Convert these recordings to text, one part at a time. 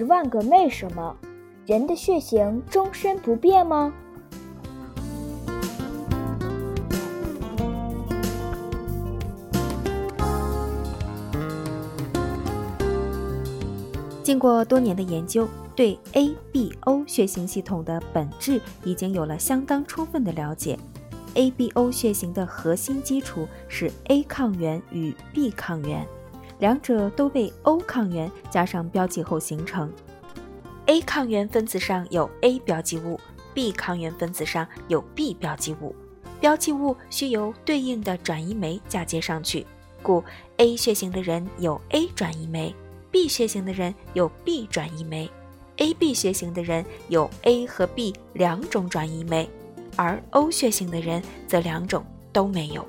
十万个为什么，人的血型终身不变吗？经过多年的研究，对 ABO 血型系统的本质已经有了相当充分的了解。ABO 血型的核心基础是 A 抗原与 B 抗原，两者都被 O 抗原加上标记后形成。A 抗原分子上有 A 标记物，B 抗原分子上有 B 标记物，标记物需由对应的转移酶嫁接上去，故 A 血型的人有 A 转移酶，B 血型的人有 B 转移酶，AB 血型的人有 A 和 B 两种转移酶。而 O 血型的人则两种都没有。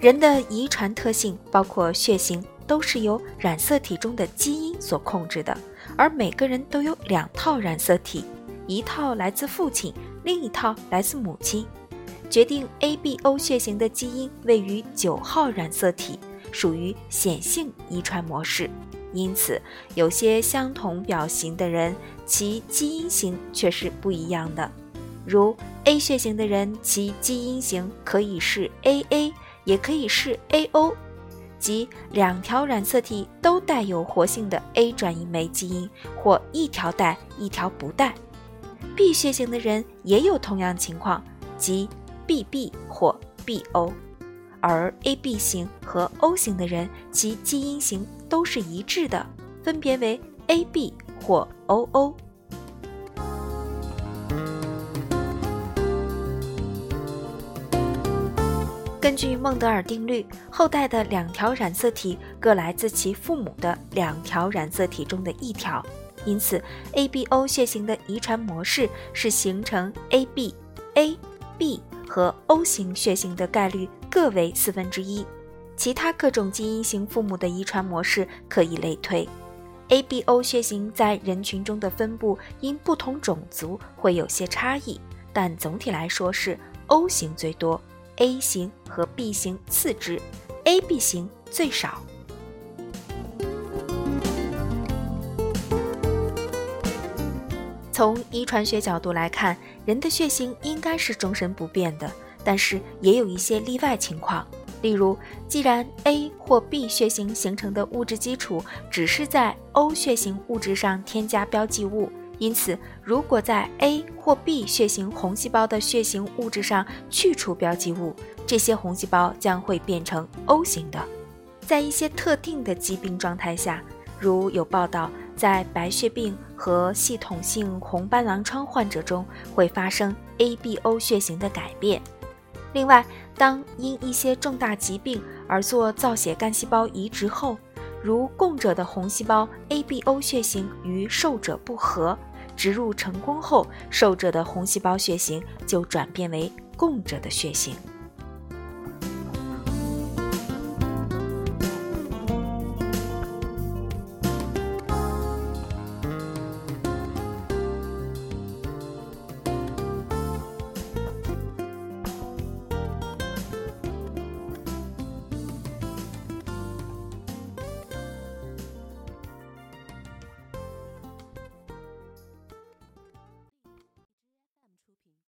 人的遗传特性包括血型，都是由染色体中的基因所控制的。而每个人都有两套染色体，一套来自父亲，另一套来自母亲。决定 ABO 血型的基因位于九号染色体，属于显性遗传模式。因此，有些相同表型的人，其基因型却是不一样的。如 A 血型的人，其基因型可以是 AA，也可以是 AO，即两条染色体都带有活性的 A 转移酶基因，或一条带，一条不带。B 血型的人也有同样情况，即 BB 或 BO。而 AB 型和 O 型的人，其基因型都是一致的，分别为 AB 或 OO。根据孟德尔定律，后代的两条染色体各来自其父母的两条染色体中的一条，因此 ABO 血型的遗传模式是形成 AB、A、B 和 O 型血型的概率。各为四分之一，其他各种基因型父母的遗传模式可以类推。ABO 血型在人群中的分布因不同种族会有些差异，但总体来说是 O 型最多，A 型和 B 型次之，AB 型最少。从遗传学角度来看，人的血型应该是终身不变的。但是也有一些例外情况，例如，既然 A 或 B 血型形成的物质基础只是在 O 血型物质上添加标记物，因此如果在 A 或 B 血型红细胞的血型物质上去除标记物，这些红细胞将会变成 O 型的。在一些特定的疾病状态下，如有报道在白血病和系统性红斑狼疮患者中会发生 ABO 血型的改变。另外，当因一些重大疾病而做造血干细胞移植后，如供者的红细胞 ABO 血型与受者不合，植入成功后，受者的红细胞血型就转变为供者的血型。